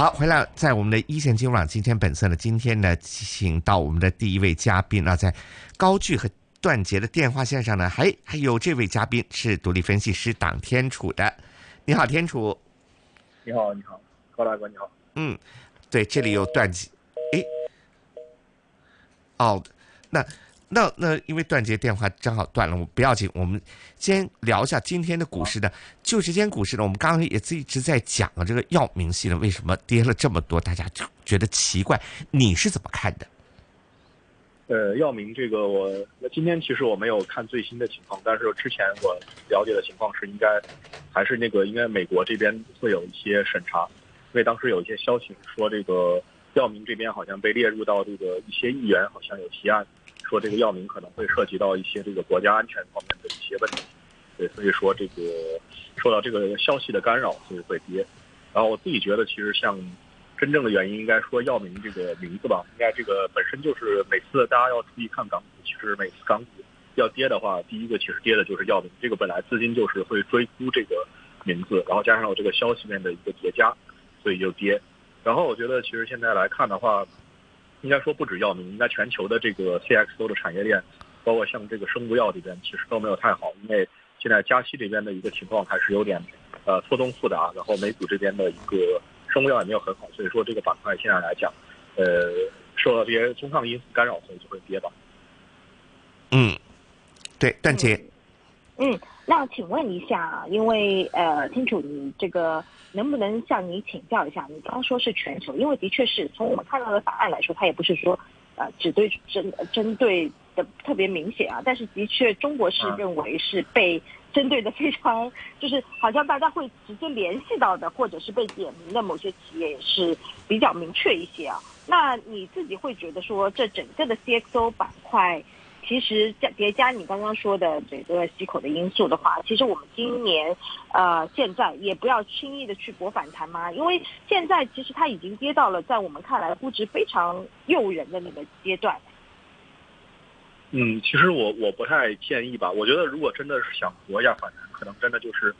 好，回来在我们的一线金融网今天本色呢，今天呢，请到我们的第一位嘉宾啊，在高聚和段杰的电话线上呢，还还有这位嘉宾是独立分析师党天楚的。你好，天楚。你好，你好，高大哥，你好。嗯，对，这里有段杰。哎，哦，那。那那因为段杰电话正好断了，我不要紧，我们先聊一下今天的股市的。就今天股市呢，我们刚刚也一直在讲啊，这个药明系呢为什么跌了这么多，大家就觉得奇怪，你是怎么看的？呃，药明这个我那今天其实我没有看最新的情况，但是之前我了解的情况是应该还是那个应该美国这边会有一些审查，因为当时有一些消息说这个药明这边好像被列入到这个一些议员好像有提案。说这个药名可能会涉及到一些这个国家安全方面的一些问题，对，所以说这个受到这个消息的干扰，所以会跌。然后我自己觉得，其实像真正的原因，应该说药明这个名字吧，应该这个本身就是每次大家要注意看港股，其实每次港股要跌的话，第一个其实跌的就是药明，这个本来资金就是会追估这个名字，然后加上有这个消息面的一个叠加，所以就跌。然后我觉得，其实现在来看的话。应该说不止药明，应该全球的这个 CXO 的产业链，包括像这个生物药这边，其实都没有太好，因为现在加息这边的一个情况还是有点呃错综复杂，然后美股这边的一个生物药也没有很好，所以说这个板块现在来讲，呃，受到这些综上因素干扰，所以就会跌吧。嗯，对，段姐。嗯，那请问一下，因为呃，清楚你这个。能不能向你请教一下？你刚刚说是全球，因为的确是从我们看到的法案来说，它也不是说，呃，只对针针对的特别明显啊。但是的确，中国是认为是被针对的非常，就是好像大家会直接联系到的，或者是被点名的某些企业也是比较明确一些啊。那你自己会觉得说，这整个的 CXO 板块？其实加叠加你刚刚说的这个吸口的因素的话，其实我们今年呃现在也不要轻易的去博反弹嘛，因为现在其实它已经跌到了在我们看来估值非常诱人的那个阶段。嗯，其实我我不太建议吧，我觉得如果真的是想搏一下反弹，可能真的就是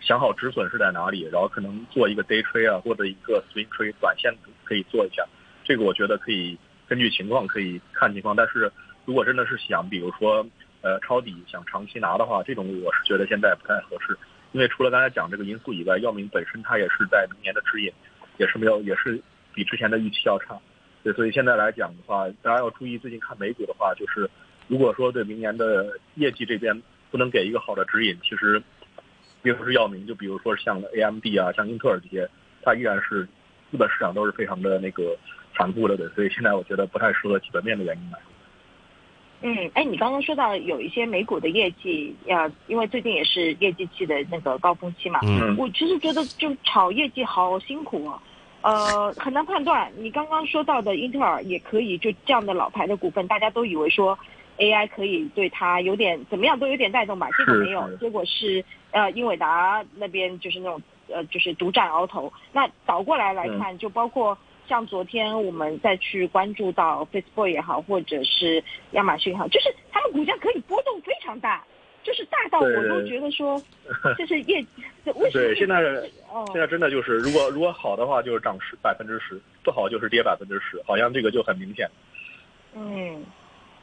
想好止损是在哪里，然后可能做一个 day trade 啊，或者一个 swing trade 短线可以做一下，这个我觉得可以根据情况可以看情况，但是。如果真的是想，比如说，呃，抄底想长期拿的话，这种我是觉得现在不太合适，因为除了刚才讲这个因素以外，药明本身它也是在明年的指引，也是没有，也是比之前的预期要差，对，所以现在来讲的话，大家要注意，最近看美股的话，就是如果说对明年的业绩这边不能给一个好的指引，其实，并不是药明，就比如说像 AMD 啊，像英特尔这些，它依然是资本市场都是非常的那个残酷的，对，所以现在我觉得不太适合基本面的原因来。嗯，哎，你刚刚说到有一些美股的业绩，呃因为最近也是业绩期的那个高峰期嘛。嗯。我其实觉得就炒业绩好辛苦啊，呃，很难判断。你刚刚说到的英特尔也可以，就这样的老牌的股份，大家都以为说 AI 可以对它有点怎么样都有点带动吧，结果没有，结果是呃英伟达那边就是那种呃就是独占鳌头。那倒过来来看，就包括。像昨天我们再去关注到 Facebook 也好，或者是亚马逊也好，就是他们股价可以波动非常大，就是大到我都觉得说，就是业为什么？对，现在现在真的就是，如果如果好的话就是涨十百分之十，不好就是跌百分之十，好像这个就很明显。嗯，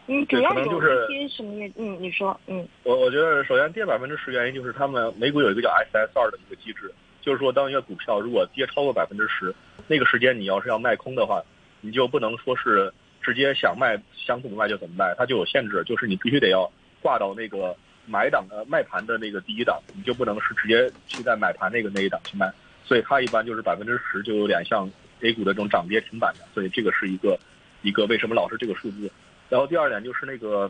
嗯，主要有一些什么？嗯，你说，嗯，我我觉得首先跌百分之十原因就是他们美股有一个叫 SSR 的一个机制。就是说，当一个股票如果跌超过百分之十，那个时间你要是要卖空的话，你就不能说是直接想卖想怎么卖就怎么卖，它就有限制，就是你必须得要挂到那个买档的卖盘的那个第一档，你就不能是直接去在买盘那个那一档去卖。所以它一般就是百分之十，就有点像 A 股的这种涨跌停板的。所以这个是一个一个为什么老是这个数字。然后第二点就是那个，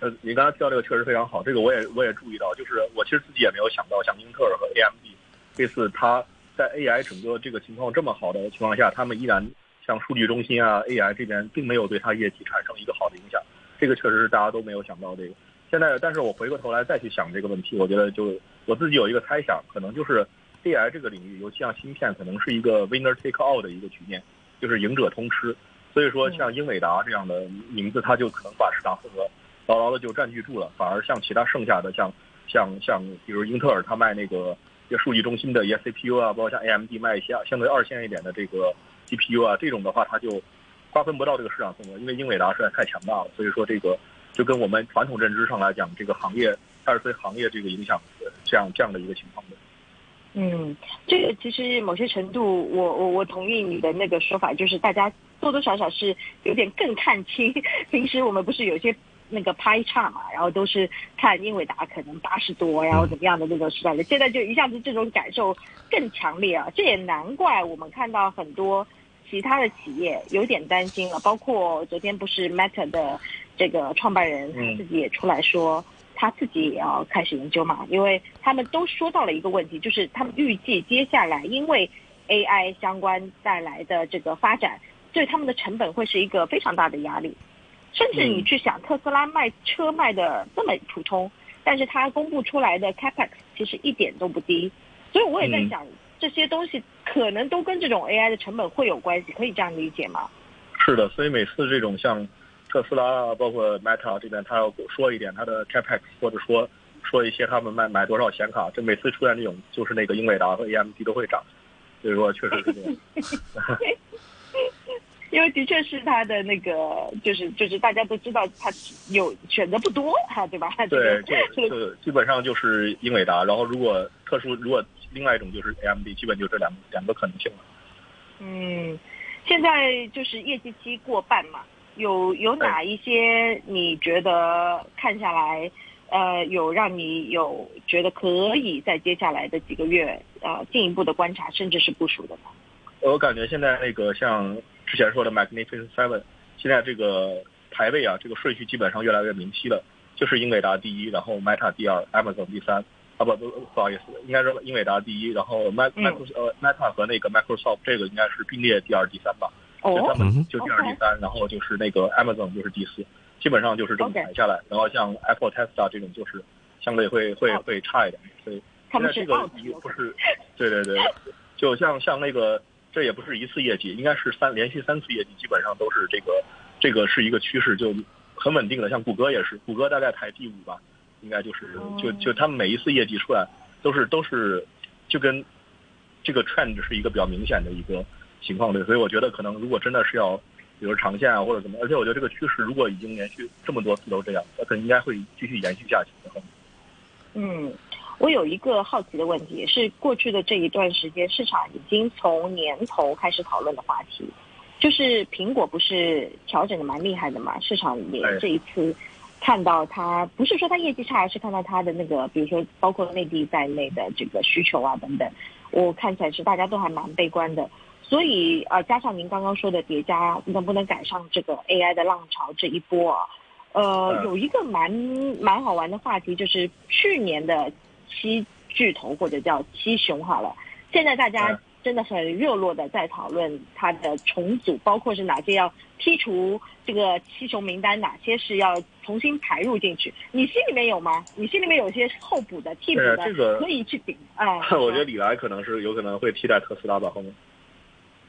呃，你刚才提到这个确实非常好，这个我也我也注意到，就是我其实自己也没有想到，像英特尔和 AMD。这次它在 AI 整个这个情况这么好的情况下，他们依然像数据中心啊 AI 这边并没有对它业绩产生一个好的影响，这个确实是大家都没有想到这个。现在，但是我回过头来再去想这个问题，我觉得就我自己有一个猜想，可能就是 AI 这个领域，尤其像芯片，可能是一个 winner take all 的一个局面，就是赢者通吃。所以说，像英伟达这样的名字，它就可能把市场份额牢牢的就占据住了，反而像其他剩下的像像像比如英特尔，它卖那个。一些数据中心的一些 CPU 啊，包括像 AMD 卖一些相对二线一点的这个 GPU 啊，这种的话它就瓜分不到这个市场份额，因为英伟达实在太强大了，所以说这个就跟我们传统认知上来讲，这个行业二十岁行业这个影响这样这样的一个情况的。嗯，这个其实某些程度，我我我同意你的那个说法，就是大家多多少少是有点更看清。平时我们不是有些那个拍差嘛，然后都是看英伟达可能八十多，然后怎么样的那种时代的，现在就一下子这种感受更强烈啊！这也难怪我们看到很多其他的企业有点担心了，包括昨天不是 Meta 的这个创办人他自己也出来说。他自己也要开始研究嘛，因为他们都说到了一个问题，就是他们预计接下来因为 AI 相关带来的这个发展，对他们的成本会是一个非常大的压力。甚至你去想，特斯拉卖车卖的这么普通，但是它公布出来的 Capex 其实一点都不低，所以我也在想，这些东西可能都跟这种 AI 的成本会有关系，可以这样理解吗？是的，所以每次这种像。特斯拉啊，包括 Meta 这边，他要说一点他的 Capex，或者说说一些他们卖买多少显卡，这每次出现这种，就是那个英伟达和 AMD 都会涨，所以说确实是这样。因为的确是他的那个，就是就是大家都知道他有选择不多哈，对吧？对，就就基本上就是英伟达，然后如果特殊，如果另外一种就是 AMD，基本就这两两个可能性了。嗯，现在就是业绩期过半嘛。有有哪一些你觉得看下来，呃，有让你有觉得可以在接下来的几个月呃进一步的观察，甚至是部署的吗？我感觉现在那个像之前说的 Magnificent Seven，现在这个排位啊，这个顺序基本上越来越明晰了，就是英伟达第一，然后 Meta 第二，Amazon 第三，啊不不不好意思，应该是英伟达第一，然后 Mac Mac 呃 Meta 和那个 Microsoft 这个应该是并列第二、第三吧。就他们就第二、第三，然后就是那个 Amazon 就是第四，基本上就是这么排下来。然后像 Apple、Tesla 这种就是相对会会会差一点。所以现在这个不是，对对对，就像像那个这也不是一次业绩，应该是三连续三次业绩，基本上都是这个这个是一个趋势，就很稳定的。像谷歌也是，谷歌大概排第五吧，应该就是就就他们每一次业绩出来都是都是就跟这个 trend 是一个比较明显的一个。情况对，所以我觉得可能如果真的是要，比如长线啊或者怎么，而且我觉得这个趋势如果已经连续这么多次都这样，那可能应该会继续延续下去的。嗯，我有一个好奇的问题，是过去的这一段时间，市场已经从年头开始讨论的话题，就是苹果不是调整的蛮厉害的嘛？市场也这一次看到它，不是说它业绩差，而是看到它的那个，比如说包括内地在内的这个需求啊等等，我看起来是大家都还蛮悲观的。所以呃，加上您刚刚说的叠加，能不能赶上这个 AI 的浪潮这一波啊？呃，有一个蛮蛮好玩的话题，就是去年的七巨头或者叫七雄好了，现在大家真的很热络的在讨论它的重组，包括是哪些要剔除这个七雄名单，哪些是要重新排入进去？你心里面有吗？你心里面有些候补的、替补的，可以去顶啊？我觉得李来可能是有可能会替代特斯拉吧，后面。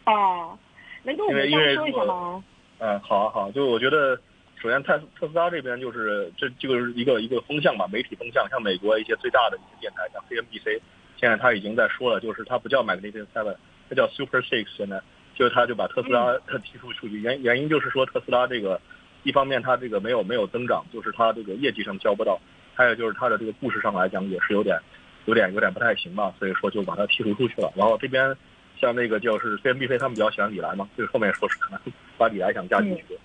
哦，能跟我们稍微说一下吗？嗯，好，啊好，就我觉得，首先特特斯拉这边就是这就是一个一个风向吧，媒体风向，像美国一些最大的一些电台，像 CNBC，现在他已经在说了，就是他不叫 Magnificent Seven，它叫 Super Six，现在就是他就把特斯拉提出出去，原原因就是说特斯拉这个一方面它这个没有没有增长，就是它这个业绩上交不到，还有就是它的这个故事上来讲也是有点有点有点不太行吧，所以说就把它剔除出去了，然后这边。像那个就是 CNBC 他们比较喜欢李来嘛，就是后面说是可能把李来想加进去。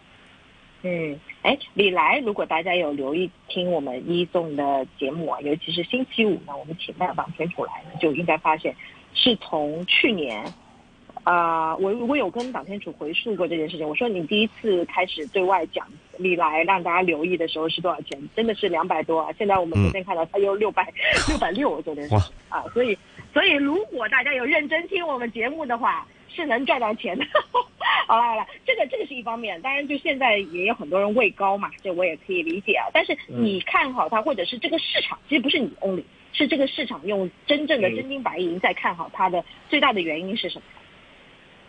哎，李来，如果大家有留意听我们一纵的节目啊，尤其是星期五呢，我们请到党天楚来呢，就应该发现是从去年。啊，我我有跟党天楚回溯过这件事情。我说你第一次开始对外讲李来让大家留意的时候是多少钱？真的是两百多啊！现在我们昨天看到他又六百 六百六，昨天是啊，所以所以如果大家有认真听我们节目的话，是能赚到钱的。好了好了，这个这个是一方面，当然就现在也有很多人位高嘛，这我也可以理解啊。但是你看好它，或者是这个市场，其实不是你 only，是这个市场用真正的真金白银在看好它的最大的原因是什么？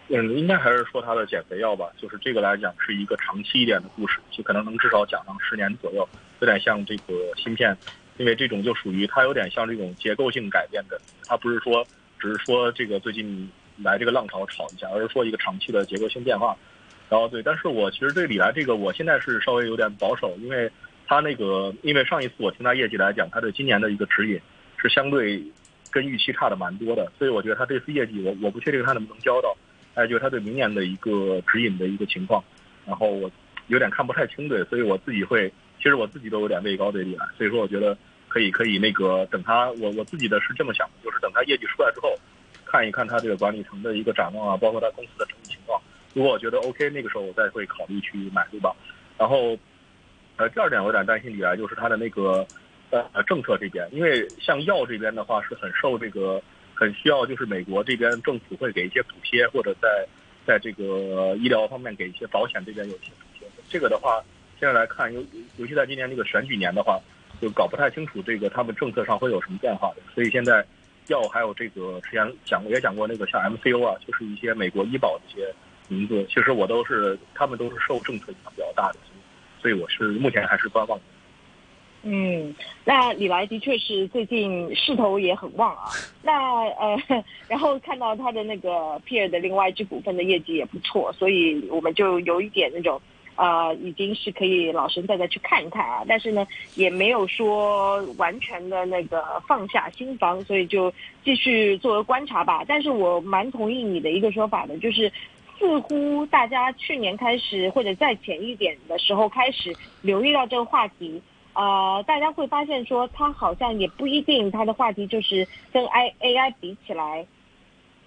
嗯，应该还是说它的减肥药吧，就是这个来讲是一个长期一点的故事，就可能能至少讲上十年左右，有点像这个芯片因为这种就属于它有点像这种结构性改变的，它不是说只是说这个最近来这个浪潮炒一下，而是说一个长期的结构性变化。然后对，但是我其实对李来这个，我现在是稍微有点保守，因为他那个，因为上一次我听他业绩来讲，他对今年的一个指引是相对跟预期差的蛮多的，所以我觉得他这次业绩，我我不确定他能不能交到，还有就是他对明年的一个指引的一个情况，然后我有点看不太清对，所以我自己会，其实我自己都有点畏高对李来，所以说我觉得可以可以那个等他，我我自己的是这么想的，就是等他业绩出来之后，看一看他这个管理层的一个展望啊，包括他公司的整体情况。如果我觉得 OK，那个时候我再会考虑去买，对吧？然后，呃，第二点我有点担心李来，就是他的那个呃政策这边，因为像药这边的话是很受这个很需要，就是美国这边政府会给一些补贴，或者在在这个医疗方面给一些保险这边有一些补贴。这个的话，现在来看，尤尤其在今年这个选举年的话，就搞不太清楚这个他们政策上会有什么变化的。所以现在药还有这个之前讲过也讲过那个像 MCO 啊，就是一些美国医保的一些。名字其实我都是，他们都是受政策影响比较大的，所以我是目前还是观望。嗯，那李来的确是最近势头也很旺啊。那呃，然后看到他的那个 Peer 的另外一支股份的业绩也不错，所以我们就有一点那种啊，已经是可以老神在在去看一看啊。但是呢，也没有说完全的那个放下心防，所以就继续作为观察吧。但是我蛮同意你的一个说法的，就是。似乎大家去年开始，或者再前一点的时候开始留意到这个话题，呃，大家会发现说，它好像也不一定，它的话题就是跟 I A I 比起来，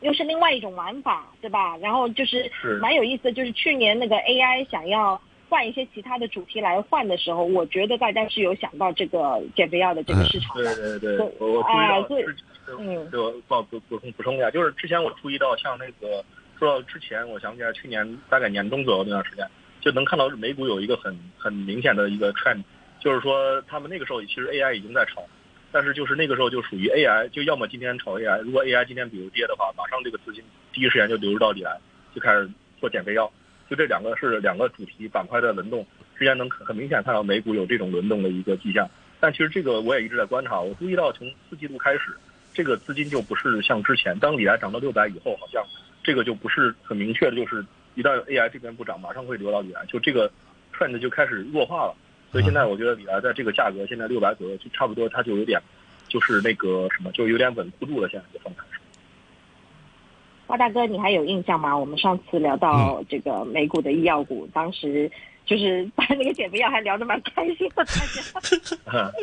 又是另外一种玩法，对吧？然后就是蛮有意思的，就是去年那个 A I 想要换一些其他的主题来换的时候，我觉得大家是有想到这个减肥药的这个市场的。对对对，我注意到，嗯，就补补补充补充一下，就是之前我注意到像那个。说到之前，我想起来去年大概年中左右那段时间，就能看到美股有一个很很明显的一个 trend，就是说他们那个时候其实 AI 已经在炒，但是就是那个时候就属于 AI，就要么今天炒 AI，如果 AI 今天比如跌的话，马上这个资金第一时间就流入到里来，就开始做减肥药，就这两个是两个主题板块的轮动，之间能很明显看到美股有这种轮动的一个迹象。但其实这个我也一直在观察，我注意到从四季度开始，这个资金就不是像之前，当里来涨到六百以后，好像。这个就不是很明确的，就是一旦 AI 这边不涨，马上会流到里来，就这个 trend 就开始弱化了。所以现在我觉得李来在这个价格现在六百左右，就差不多，它就有点，就是那个什么，就有点稳固住了。现在这状态。花大哥，你还有印象吗？我们上次聊到这个美股的医药股，当时就是把那个减肥药还聊得蛮开心的，大家。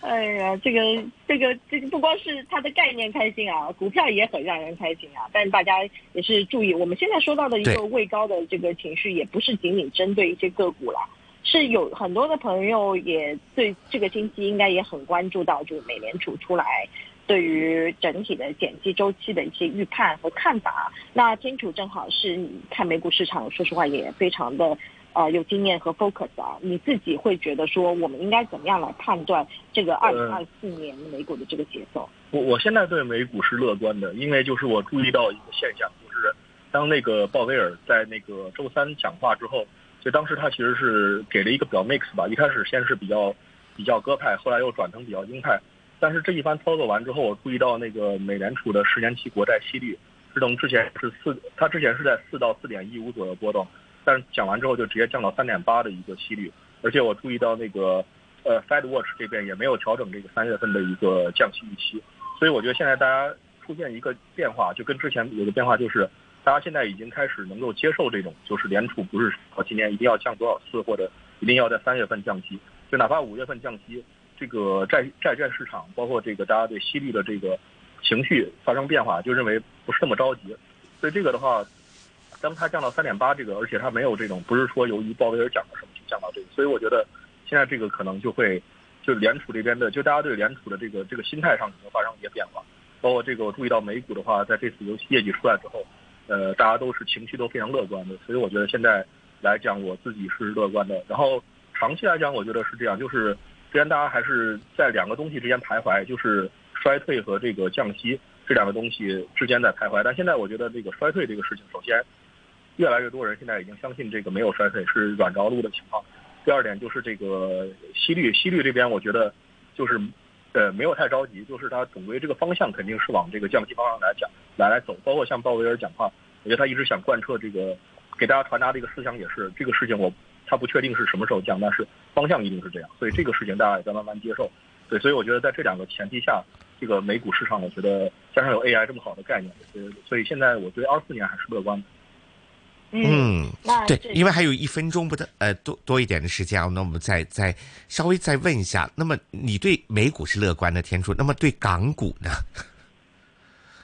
哎呀，这个这个这个不光是它的概念开心啊，股票也很让人开心啊。但大家也是注意，我们现在说到的一个位高的这个情绪，也不是仅仅针对一些个股了，是有很多的朋友也对这个星期应该也很关注到，就是美联储出来对于整体的减息周期的一些预判和看法。那天楚正好是你看美股市场，说实话也非常的。呃，有经验和 focus 啊，你自己会觉得说，我们应该怎么样来判断这个二零二四年美股的这个节奏？我我现在对美股是乐观的，因为就是我注意到一个现象，就是当那个鲍威尔在那个周三讲话之后，当时他其实是给了一个比较 mix 吧，一开始先是比较比较鸽派，后来又转成比较鹰派。但是这一番操作完之后，我注意到那个美联储的十年期国债息率，是从之前是四，它之前是在四到四点一五左右波动。但是讲完之后就直接降到三点八的一个息率，而且我注意到那个呃 Fed Watch 这边也没有调整这个三月份的一个降息预期，所以我觉得现在大家出现一个变化，就跟之前有个变化就是，大家现在已经开始能够接受这种，就是联储不是说今年一定要降多少次，或者一定要在三月份降息，就哪怕五月份降息，这个债债券市场包括这个大家对息率的这个情绪发生变化，就认为不是那么着急，所以这个的话。当它降到三点八这个，而且它没有这种，不是说由于鲍威尔讲了什么就降到这个，所以我觉得现在这个可能就会，就是联储这边的，就大家对联储的这个这个心态上可能发生一些变化。包括这个我注意到美股的话，在这次游戏业绩出来之后，呃，大家都是情绪都非常乐观的，所以我觉得现在来讲，我自己是乐观的。然后长期来讲，我觉得是这样，就是虽然大家还是在两个东西之间徘徊，就是衰退和这个降息这两个东西之间在徘徊。但现在我觉得这个衰退这个事情，首先。越来越多人现在已经相信这个没有衰退是软着陆的情况。第二点就是这个息率，息率这边我觉得就是呃没有太着急，就是它总归这个方向肯定是往这个降息方向来讲来来走。包括像鲍威尔讲话，我觉得他一直想贯彻这个给大家传达的一个思想，也是这个事情我他不确定是什么时候降，但是方向一定是这样。所以这个事情大家也在慢慢接受。对，所以我觉得在这两个前提下，这个美股市场，我觉得加上有 AI 这么好的概念，所以所以现在我对二四年还是乐观的。嗯，对，因为还有一分钟不的，呃，多多一点的时间啊，那我们再再稍微再问一下，那么你对美股是乐观的，天初，那么对港股呢？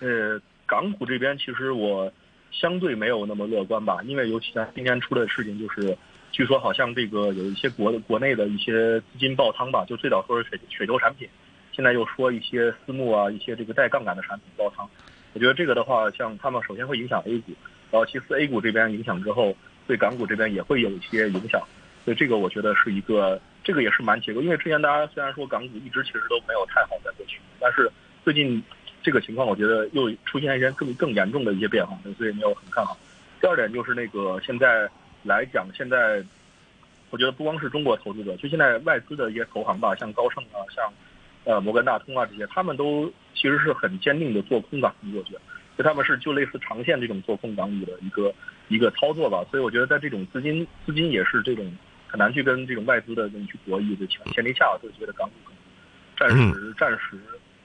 呃，港股这边其实我相对没有那么乐观吧，因为尤其在今天出的事情就是。据说好像这个有一些国的国内的一些资金爆仓吧，就最早说是水水流产品，现在又说一些私募啊，一些这个带杠杆的产品爆仓。我觉得这个的话，像他们首先会影响 A 股，然后其次 A 股这边影响之后，对港股这边也会有一些影响。所以这个我觉得是一个，这个也是蛮结构。因为之前大家虽然说港股一直其实都没有太好在过去，但是最近这个情况我觉得又出现一些更更严重的一些变化，所以没有很看好。第二点就是那个现在。来讲，现在我觉得不光是中国投资者，就现在外资的一些投行吧，像高盛啊，像呃摩根大通啊这些，他们都其实是很坚定的做空港股，我觉得，就他们是就类似长线这种做空港股的一个一个操作吧。所以我觉得在这种资金资金也是这种很难去跟这种外资的人去博弈的前前提下，我就觉得港股可能暂时暂时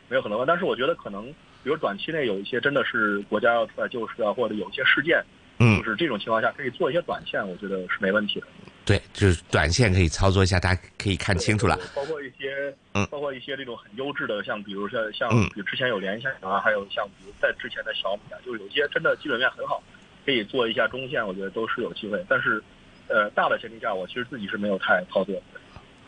没有很乐观。但是我觉得可能，比如短期内有一些真的是国家要出来救市啊，或者有一些事件。嗯，就是这种情况下可以做一些短线，我觉得是没问题的。对，就是短线可以操作一下，大家可以看清楚了。包括一些，嗯，包括一些这种很优质的，像比如像像，比如之前有联想啊，还有像比如在之前的小米啊，就是有一些真的基本面很好，可以做一下中线，我觉得都是有机会。但是，呃，大的前提下，我其实自己是没有太操作。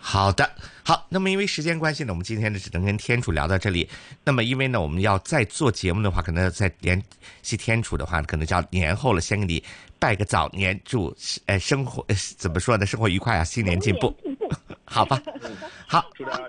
好的，好，那么因为时间关系呢，我们今天呢只能跟天楚聊到这里。那么因为呢，我们要再做节目的话，可能要再联系天楚的话，可能就要年后了。先给你拜个早年，祝呃生活怎么说呢？生活愉快啊，新年进步，好吧？好。